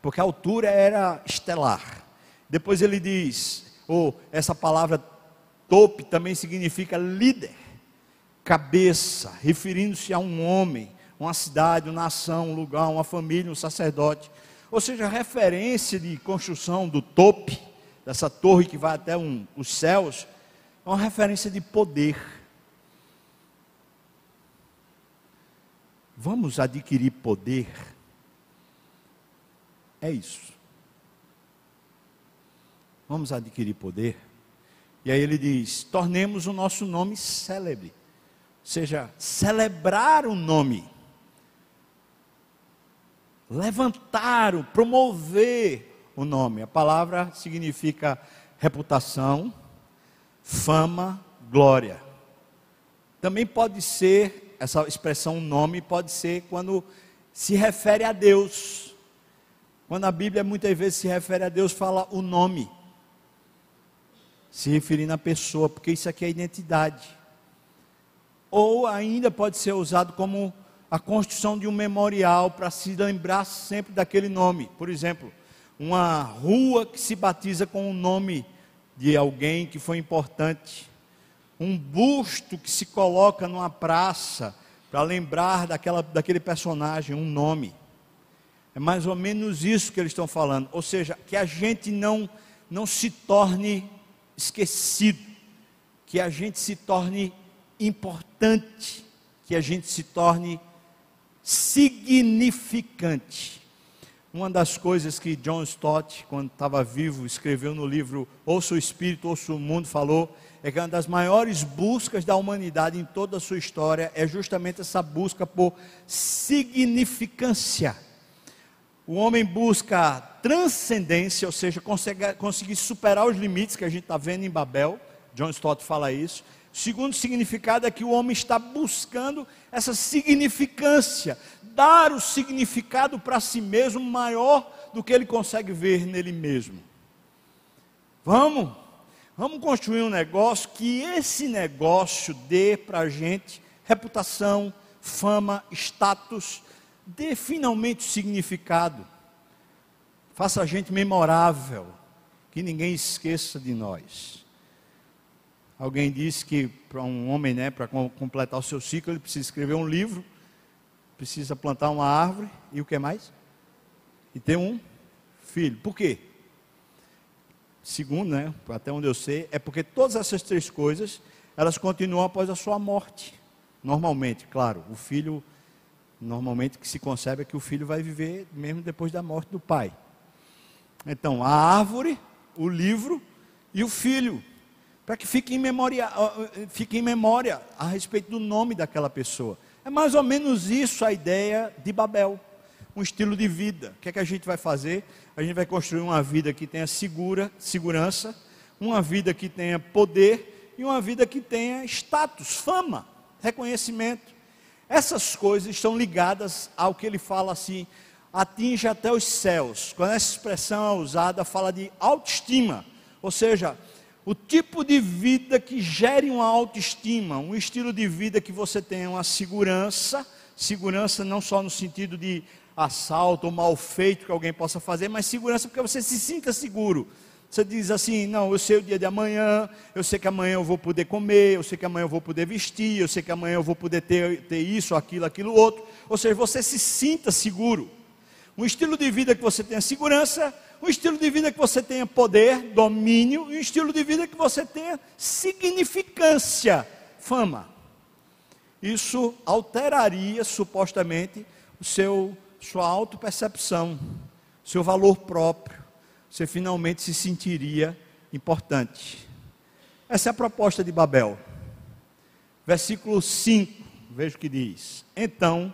Porque a altura era estelar. Depois ele diz, ou oh, essa palavra tope também significa líder, cabeça, referindo-se a um homem, uma cidade, uma nação, um lugar, uma família, um sacerdote. Ou seja, a referência de construção do tope, dessa torre que vai até um, os céus, é uma referência de poder Vamos adquirir poder. É isso. Vamos adquirir poder. E aí ele diz: tornemos o nosso nome célebre. Ou seja, celebrar o nome. Levantar, promover o nome. A palavra significa reputação, fama, glória. Também pode ser essa expressão nome pode ser quando se refere a Deus. Quando a Bíblia muitas vezes se refere a Deus, fala o nome, se referindo à pessoa, porque isso aqui é identidade. Ou ainda pode ser usado como a construção de um memorial para se lembrar sempre daquele nome. Por exemplo, uma rua que se batiza com o nome de alguém que foi importante um busto que se coloca numa praça para lembrar daquela, daquele personagem, um nome. É mais ou menos isso que eles estão falando. Ou seja, que a gente não, não se torne esquecido, que a gente se torne importante, que a gente se torne significante. Uma das coisas que John Stott, quando estava vivo, escreveu no livro Ouça o Espírito, Ouça o Mundo, falou é que uma das maiores buscas da humanidade em toda a sua história é justamente essa busca por significância. O homem busca transcendência, ou seja, consegue, conseguir superar os limites que a gente está vendo em Babel. John Stott fala isso. Segundo significado é que o homem está buscando essa significância, dar o significado para si mesmo maior do que ele consegue ver nele mesmo. Vamos, vamos construir um negócio que esse negócio dê para a gente reputação, fama, status, dê finalmente significado. Faça a gente memorável, que ninguém esqueça de nós. Alguém disse que para um homem, né, para completar o seu ciclo, ele precisa escrever um livro, precisa plantar uma árvore e o que mais? E ter um filho. Por quê? Segundo, né, até onde eu sei, é porque todas essas três coisas, elas continuam após a sua morte. Normalmente, claro, o filho, normalmente que se concebe é que o filho vai viver mesmo depois da morte do pai. Então, a árvore, o livro e o filho, para que fique em, memória, fique em memória a respeito do nome daquela pessoa. É mais ou menos isso a ideia de Babel, um estilo de vida. O que é que a gente vai fazer? A gente vai construir uma vida que tenha segura, segurança, uma vida que tenha poder e uma vida que tenha status, fama, reconhecimento. Essas coisas estão ligadas ao que ele fala assim, atinge até os céus. Quando essa expressão é usada, fala de autoestima, ou seja, o tipo de vida que gere uma autoestima, um estilo de vida que você tenha uma segurança, segurança não só no sentido de assalto ou mal feito que alguém possa fazer, mas segurança porque você se sinta seguro. Você diz assim: não, eu sei o dia de amanhã, eu sei que amanhã eu vou poder comer, eu sei que amanhã eu vou poder vestir, eu sei que amanhã eu vou poder ter, ter isso, aquilo, aquilo, outro. Ou seja, você se sinta seguro. Um estilo de vida que você tenha segurança, um estilo de vida que você tenha poder, domínio, e um estilo de vida que você tenha significância, fama. Isso alteraria supostamente o seu sua autopercepção, seu valor próprio, você finalmente se sentiria importante. Essa é a proposta de Babel. Versículo 5, veja o que diz. Então,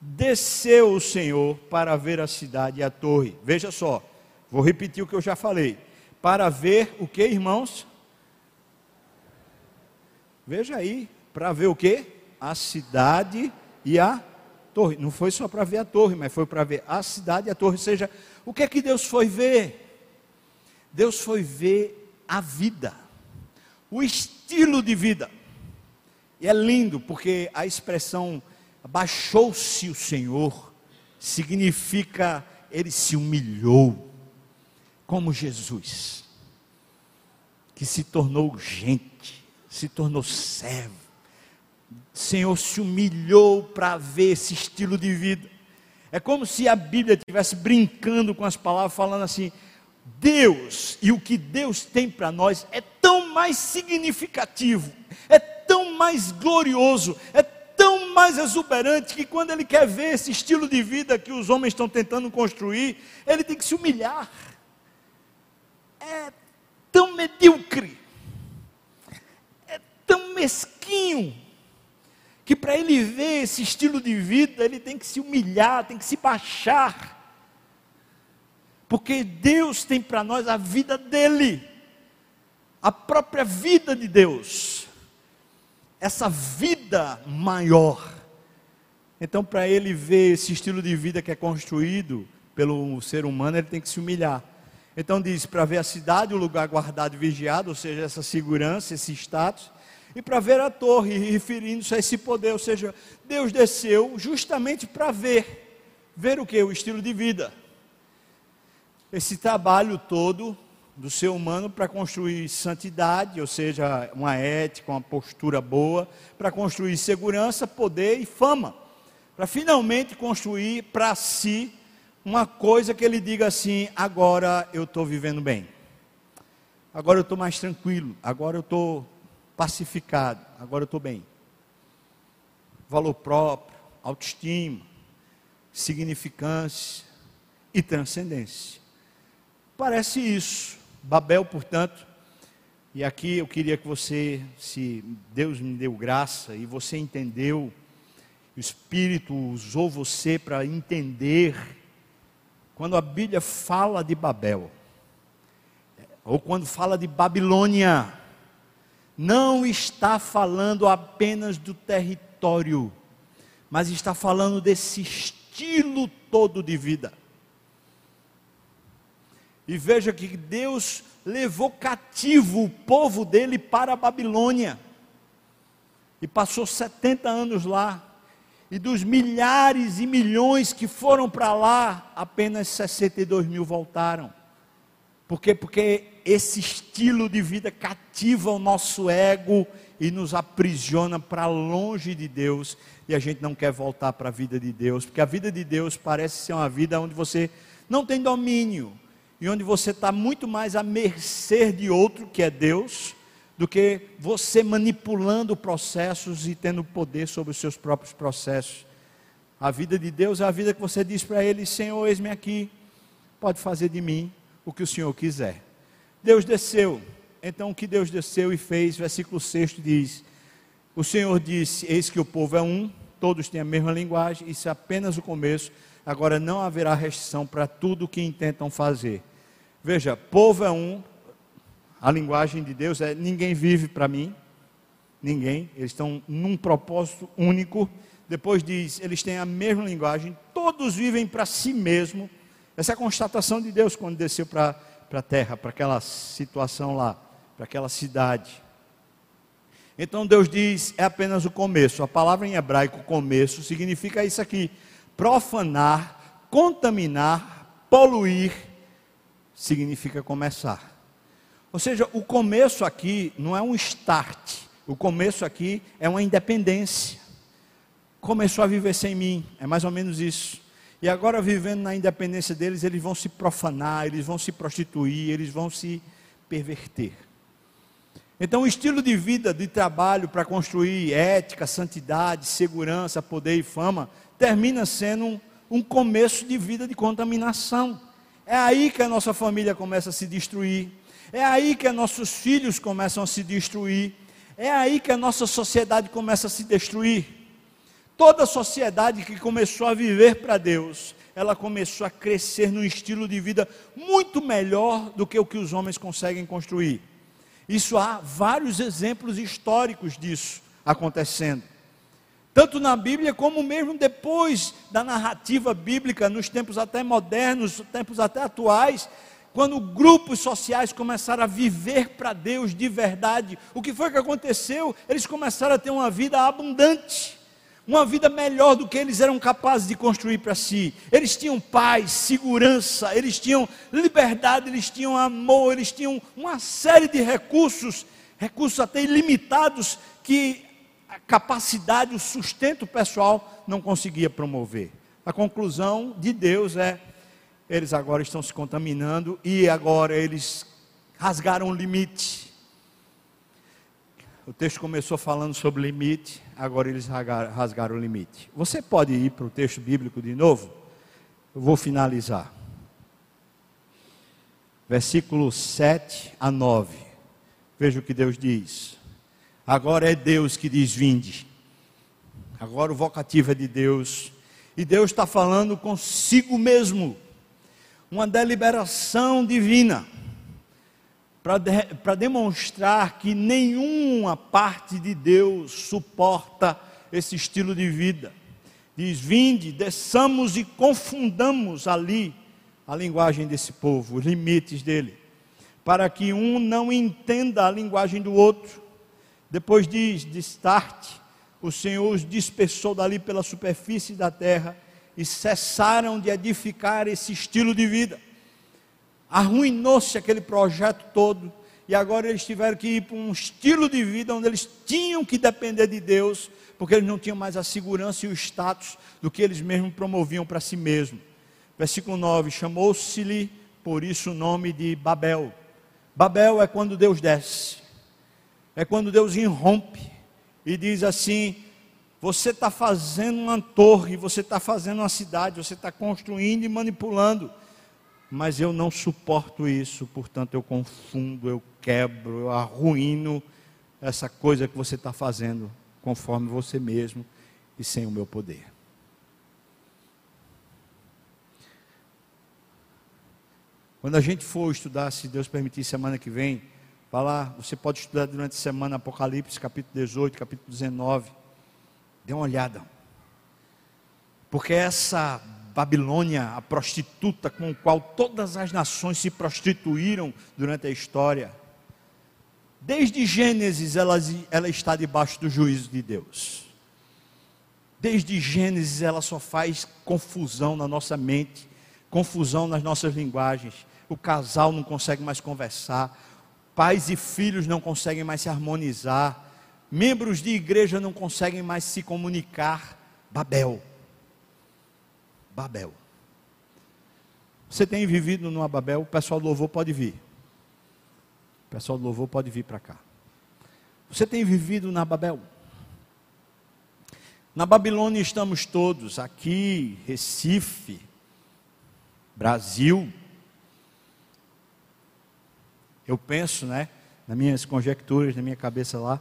desceu o Senhor para ver a cidade e a torre. Veja só, vou repetir o que eu já falei. Para ver o que, irmãos? Veja aí, para ver o que? A cidade e a torre. Não foi só para ver a torre, mas foi para ver a cidade e a torre. Ou seja, o que é que Deus foi ver? Deus foi ver a vida, o estilo de vida. E é lindo, porque a expressão baixou-se o Senhor significa ele se humilhou, como Jesus, que se tornou gente, se tornou servo Senhor se humilhou para ver esse estilo de vida. É como se a Bíblia estivesse brincando com as palavras, falando assim: Deus e o que Deus tem para nós é tão mais significativo, é tão mais glorioso, é tão mais exuberante que quando Ele quer ver esse estilo de vida que os homens estão tentando construir, Ele tem que se humilhar. É tão medíocre, é tão mesquinho que para ele ver esse estilo de vida, ele tem que se humilhar, tem que se baixar. Porque Deus tem para nós a vida dele, a própria vida de Deus, essa vida maior. Então, para ele ver esse estilo de vida que é construído pelo ser humano, ele tem que se humilhar. Então, diz: para ver a cidade, o lugar guardado e vigiado, ou seja, essa segurança, esse status e para ver a torre, referindo-se a esse poder, ou seja, Deus desceu justamente para ver, ver o que? O estilo de vida. Esse trabalho todo do ser humano para construir santidade, ou seja, uma ética, uma postura boa, para construir segurança, poder e fama, para finalmente construir para si uma coisa que ele diga assim: agora eu estou vivendo bem, agora eu estou mais tranquilo, agora eu estou pacificado, agora eu estou bem. Valor próprio, autoestima, significância e transcendência. Parece isso. Babel, portanto, e aqui eu queria que você, se Deus me deu graça e você entendeu, o Espírito usou você para entender quando a Bíblia fala de Babel, ou quando fala de Babilônia, não está falando apenas do território, mas está falando desse estilo todo de vida. E veja que Deus levou cativo o povo dele para a Babilônia. E passou 70 anos lá. E dos milhares e milhões que foram para lá, apenas 62 mil voltaram. Por quê? Porque esse estilo de vida cativa o nosso ego e nos aprisiona para longe de Deus. E a gente não quer voltar para a vida de Deus, porque a vida de Deus parece ser uma vida onde você não tem domínio e onde você está muito mais à mercê de outro, que é Deus, do que você manipulando processos e tendo poder sobre os seus próprios processos. A vida de Deus é a vida que você diz para Ele: Senhor, eis-me aqui, pode fazer de mim o que o Senhor quiser. Deus desceu, então o que Deus desceu e fez, versículo 6 diz: O Senhor disse: Eis que o povo é um, todos têm a mesma linguagem, isso é apenas o começo, agora não haverá restrição para tudo o que intentam fazer. Veja, povo é um, a linguagem de Deus é: ninguém vive para mim, ninguém, eles estão num propósito único. Depois diz: eles têm a mesma linguagem, todos vivem para si mesmo. Essa é a constatação de Deus quando desceu para a terra, para aquela situação lá, para aquela cidade. Então Deus diz: é apenas o começo. A palavra em hebraico, começo, significa isso aqui: profanar, contaminar, poluir, significa começar. Ou seja, o começo aqui não é um start, o começo aqui é uma independência. Começou a viver sem mim, é mais ou menos isso. E agora, vivendo na independência deles, eles vão se profanar, eles vão se prostituir, eles vão se perverter. Então, o estilo de vida, de trabalho para construir ética, santidade, segurança, poder e fama, termina sendo um, um começo de vida de contaminação. É aí que a nossa família começa a se destruir. É aí que nossos filhos começam a se destruir. É aí que a nossa sociedade começa a se destruir. Toda sociedade que começou a viver para Deus, ela começou a crescer num estilo de vida muito melhor do que o que os homens conseguem construir. Isso há vários exemplos históricos disso acontecendo. Tanto na Bíblia como mesmo depois da narrativa bíblica, nos tempos até modernos, tempos até atuais, quando grupos sociais começaram a viver para Deus de verdade, o que foi que aconteceu? Eles começaram a ter uma vida abundante, uma vida melhor do que eles eram capazes de construir para si. Eles tinham paz, segurança, eles tinham liberdade, eles tinham amor, eles tinham uma série de recursos, recursos até ilimitados, que a capacidade, o sustento pessoal não conseguia promover. A conclusão de Deus é eles agora estão se contaminando e agora eles rasgaram o limite. O texto começou falando sobre limite, agora eles rasgaram o limite. Você pode ir para o texto bíblico de novo? Eu vou finalizar. Versículo 7 a 9. Veja o que Deus diz. Agora é Deus que diz: vinde. Agora o vocativo é de Deus. E Deus está falando consigo mesmo uma deliberação divina para de, demonstrar que nenhuma parte de Deus suporta esse estilo de vida. Diz: vinde, desçamos e confundamos ali a linguagem desse povo, os limites dele, para que um não entenda a linguagem do outro. Depois diz: destarte, o Senhor os dispersou dali pela superfície da terra e cessaram de edificar esse estilo de vida. Arruinou-se aquele projeto todo e agora eles tiveram que ir para um estilo de vida onde eles tinham que depender de Deus, porque eles não tinham mais a segurança e o status do que eles mesmos promoviam para si mesmos. Versículo 9: chamou-se-lhe por isso o nome de Babel. Babel é quando Deus desce, é quando Deus irrompe e diz assim: você está fazendo uma torre, você está fazendo uma cidade, você está construindo e manipulando. Mas eu não suporto isso, portanto eu confundo, eu quebro, eu arruino essa coisa que você está fazendo conforme você mesmo e sem o meu poder. Quando a gente for estudar, se Deus permitir, semana que vem, falar, você pode estudar durante a semana Apocalipse, capítulo 18, capítulo 19. Dê uma olhada. Porque essa Babilônia, a prostituta com a qual todas as nações se prostituíram durante a história, desde Gênesis ela, ela está debaixo do juízo de Deus. Desde Gênesis ela só faz confusão na nossa mente, confusão nas nossas linguagens. O casal não consegue mais conversar, pais e filhos não conseguem mais se harmonizar, membros de igreja não conseguem mais se comunicar. Babel. Babel. Você tem vivido numa Babel? O pessoal do louvor pode vir. O pessoal do louvor pode vir para cá. Você tem vivido na Babel? Na Babilônia estamos todos, aqui, Recife, Brasil. Eu penso, né, nas minhas conjecturas, na minha cabeça lá,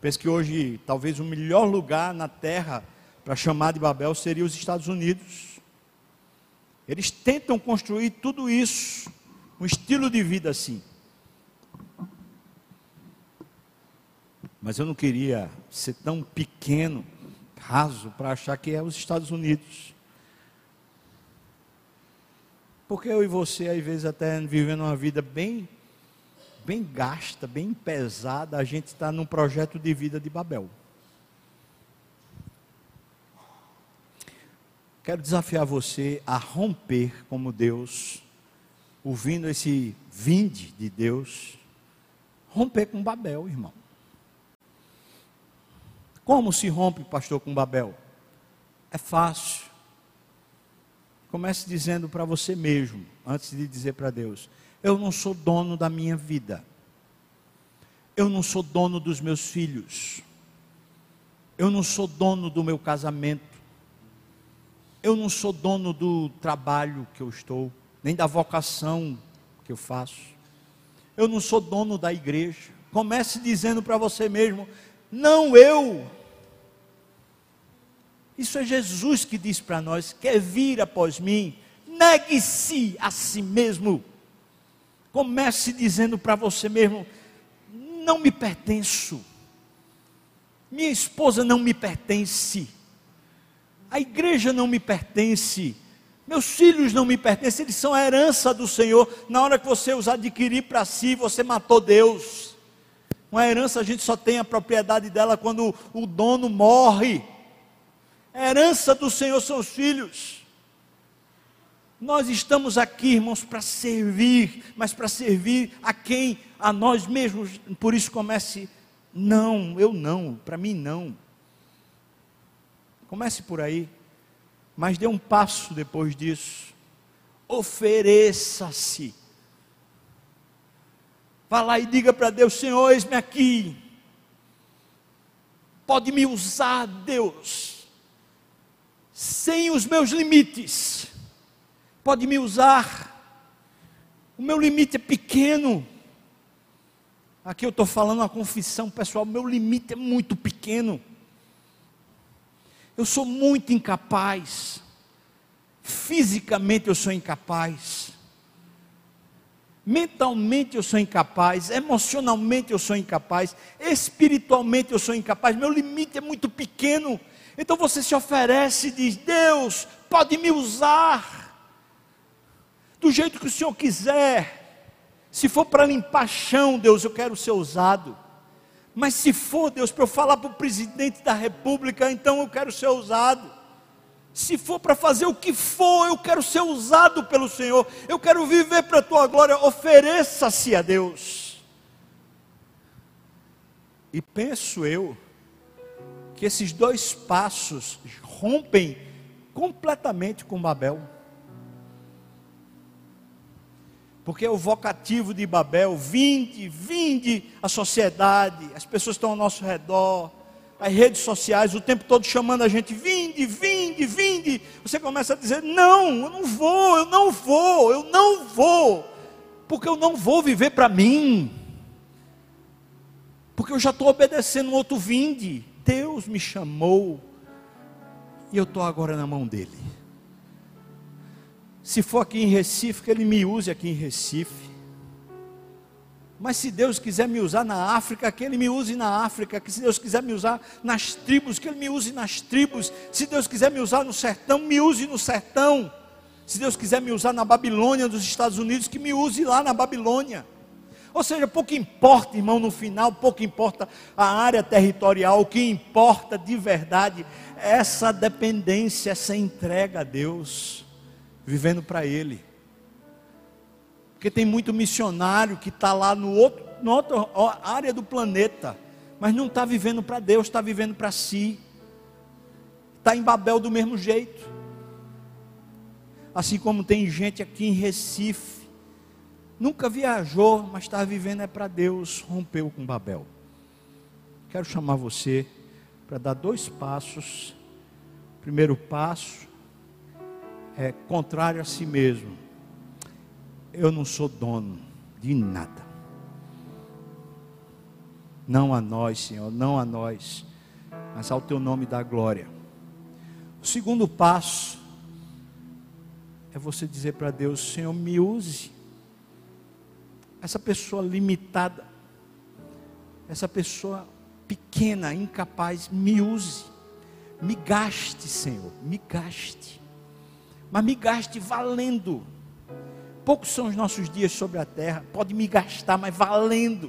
penso que hoje talvez o melhor lugar na terra para chamar de Babel seria os Estados Unidos. Eles tentam construir tudo isso, um estilo de vida assim. Mas eu não queria ser tão pequeno, raso, para achar que é os Estados Unidos. Porque eu e você, às vezes, até vivendo uma vida bem, bem gasta, bem pesada, a gente está num projeto de vida de Babel. Quero desafiar você a romper como Deus, ouvindo esse vinde de Deus, romper com Babel, irmão. Como se rompe, pastor, com Babel? É fácil. Comece dizendo para você mesmo, antes de dizer para Deus: Eu não sou dono da minha vida. Eu não sou dono dos meus filhos. Eu não sou dono do meu casamento eu não sou dono do trabalho que eu estou, nem da vocação que eu faço. Eu não sou dono da igreja. Comece dizendo para você mesmo: não eu. Isso é Jesus que diz para nós: quer vir após mim, negue-se a si mesmo. Comece dizendo para você mesmo: não me pertenço. Minha esposa não me pertence a igreja não me pertence, meus filhos não me pertencem, eles são a herança do Senhor. Na hora que você os adquirir para si, você matou Deus. Uma herança a gente só tem a propriedade dela quando o dono morre. A herança do Senhor são os filhos. Nós estamos aqui, irmãos, para servir, mas para servir a quem? A nós mesmos. Por isso comece, não, eu não, para mim não. Comece por aí, mas dê um passo depois disso. Ofereça-se. Vá lá e diga para Deus: Senhor, eis-me aqui. Pode me usar, Deus, sem os meus limites. Pode me usar. O meu limite é pequeno. Aqui eu estou falando uma confissão pessoal: meu limite é muito pequeno. Eu sou muito incapaz. Fisicamente eu sou incapaz. Mentalmente eu sou incapaz, emocionalmente eu sou incapaz, espiritualmente eu sou incapaz, meu limite é muito pequeno. Então você se oferece e diz: Deus, pode me usar do jeito que o Senhor quiser. Se for para limpar chão, Deus, eu quero ser usado. Mas se for, Deus, para eu falar para o presidente da república, então eu quero ser usado. Se for para fazer o que for, eu quero ser usado pelo Senhor. Eu quero viver para a tua glória. Ofereça-se a Deus. E penso eu que esses dois passos rompem completamente com Babel. Porque é o vocativo de Babel, vinde, vinde a sociedade, as pessoas estão ao nosso redor, as redes sociais, o tempo todo chamando a gente, vinde, vinde, vinde. Você começa a dizer, não, eu não vou, eu não vou, eu não vou, porque eu não vou viver para mim, porque eu já estou obedecendo um outro vinde. Deus me chamou, e eu estou agora na mão dele. Se for aqui em Recife, que Ele me use aqui em Recife. Mas se Deus quiser me usar na África, que Ele me use na África. Que se Deus quiser me usar nas tribos, que Ele me use nas tribos. Se Deus quiser me usar no sertão, me use no sertão. Se Deus quiser me usar na Babilônia dos Estados Unidos, que me use lá na Babilônia. Ou seja, pouco importa, irmão, no final, pouco importa a área territorial, o que importa de verdade é essa dependência, essa entrega a Deus, vivendo para Ele. Porque tem muito missionário que está lá no outro, na outra área do planeta, mas não está vivendo para Deus, está vivendo para si. Está em Babel do mesmo jeito. Assim como tem gente aqui em Recife, nunca viajou, mas está vivendo é para Deus, rompeu com Babel. Quero chamar você para dar dois passos. Primeiro passo é contrário a si mesmo eu não sou dono de nada. Não a nós, Senhor, não a nós, mas ao teu nome da glória. O segundo passo é você dizer para Deus: Senhor, me use. Essa pessoa limitada, essa pessoa pequena, incapaz, me use. Me gaste, Senhor, me gaste. Mas me gaste valendo poucos são os nossos dias sobre a terra, pode me gastar, mas valendo.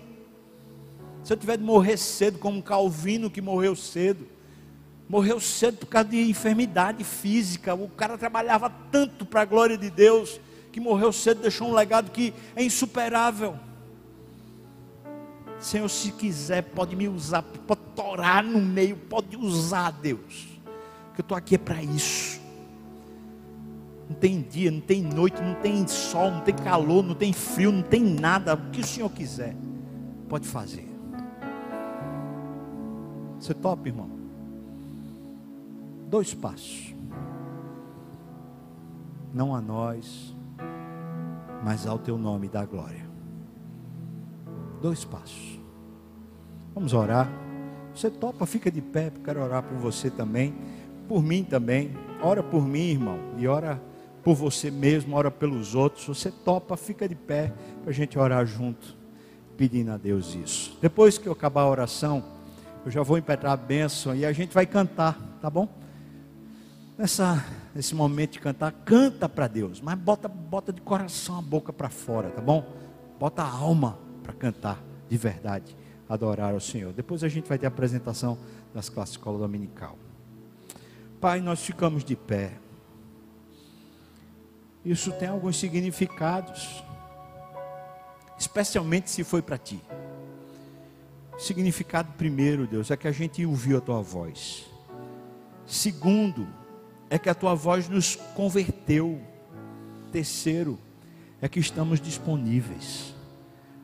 Se eu tiver de morrer cedo, como Calvino que morreu cedo, morreu cedo por causa de enfermidade física. O cara trabalhava tanto para a glória de Deus, que morreu cedo, deixou um legado que é insuperável. Senhor, se quiser, pode me usar, pode torar no meio, pode usar, Deus, que eu estou aqui é para isso não tem dia, não tem noite, não tem sol, não tem calor, não tem frio, não tem nada. O que o Senhor quiser, pode fazer. Você topa, irmão? Dois passos. Não a nós, mas ao teu nome da glória. Dois passos. Vamos orar. Você topa, fica de pé, quero orar por você também, por mim também. Ora por mim, irmão, e ora por você mesmo, ora pelos outros. Você topa, fica de pé para a gente orar junto, pedindo a Deus isso. Depois que eu acabar a oração, eu já vou impetrar a bênção e a gente vai cantar, tá bom? Nessa, nesse momento de cantar, canta para Deus, mas bota, bota de coração a boca para fora, tá bom? Bota a alma para cantar de verdade, adorar ao Senhor. Depois a gente vai ter a apresentação das classes escola dominical. Pai, nós ficamos de pé. Isso tem alguns significados, especialmente se foi para ti. Significado primeiro, Deus, é que a gente ouviu a tua voz. Segundo, é que a tua voz nos converteu. Terceiro, é que estamos disponíveis.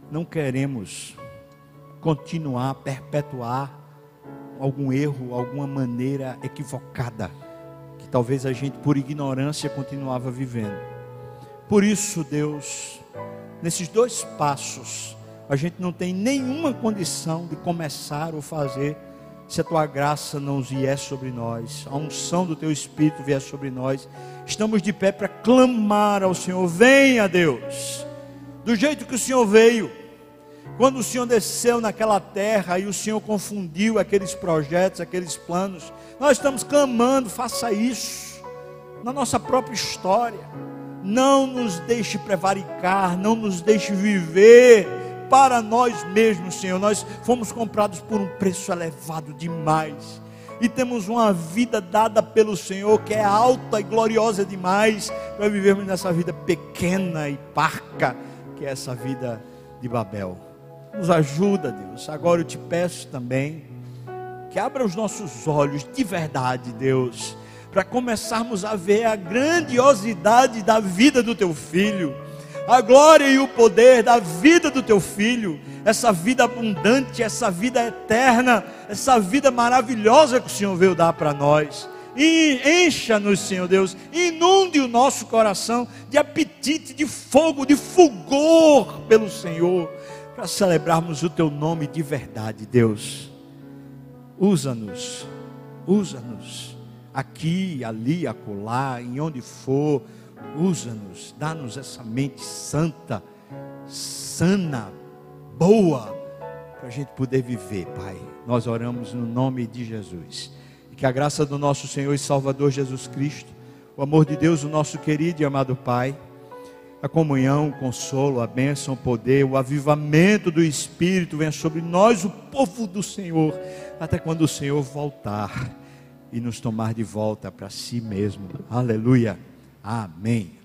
Não queremos continuar, perpetuar algum erro, alguma maneira equivocada talvez a gente por ignorância continuava vivendo. Por isso, Deus, nesses dois passos, a gente não tem nenhuma condição de começar ou fazer se a tua graça não vier sobre nós, a unção do teu espírito vier sobre nós. Estamos de pé para clamar ao Senhor: venha, Deus, do jeito que o Senhor veio. Quando o Senhor desceu naquela terra e o Senhor confundiu aqueles projetos, aqueles planos, nós estamos clamando, faça isso na nossa própria história não nos deixe prevaricar, não nos deixe viver para nós mesmos, Senhor. Nós fomos comprados por um preço elevado demais. E temos uma vida dada pelo Senhor que é alta e gloriosa demais para vivermos nessa vida pequena e parca, que é essa vida de Babel. Nos ajuda, Deus. Agora eu te peço também que abra os nossos olhos de verdade, Deus para começarmos a ver a grandiosidade da vida do teu filho, a glória e o poder da vida do teu filho, essa vida abundante, essa vida eterna, essa vida maravilhosa que o Senhor veio dar para nós. E encha-nos, Senhor Deus, inunde o nosso coração de apetite, de fogo, de fulgor pelo Senhor, para celebrarmos o teu nome de verdade, Deus. Usa-nos, usa-nos aqui, ali, acolá, em onde for, Usa-nos, dá-nos essa mente santa, sana, boa, para a gente poder viver, Pai. Nós oramos no nome de Jesus. E que a graça do nosso Senhor e Salvador Jesus Cristo, o amor de Deus, o nosso querido e amado Pai, a comunhão, o consolo, a bênção, o poder, o avivamento do Espírito venha sobre nós, o povo do Senhor, até quando o Senhor voltar e nos tomar de volta para si mesmo. Aleluia. Amém.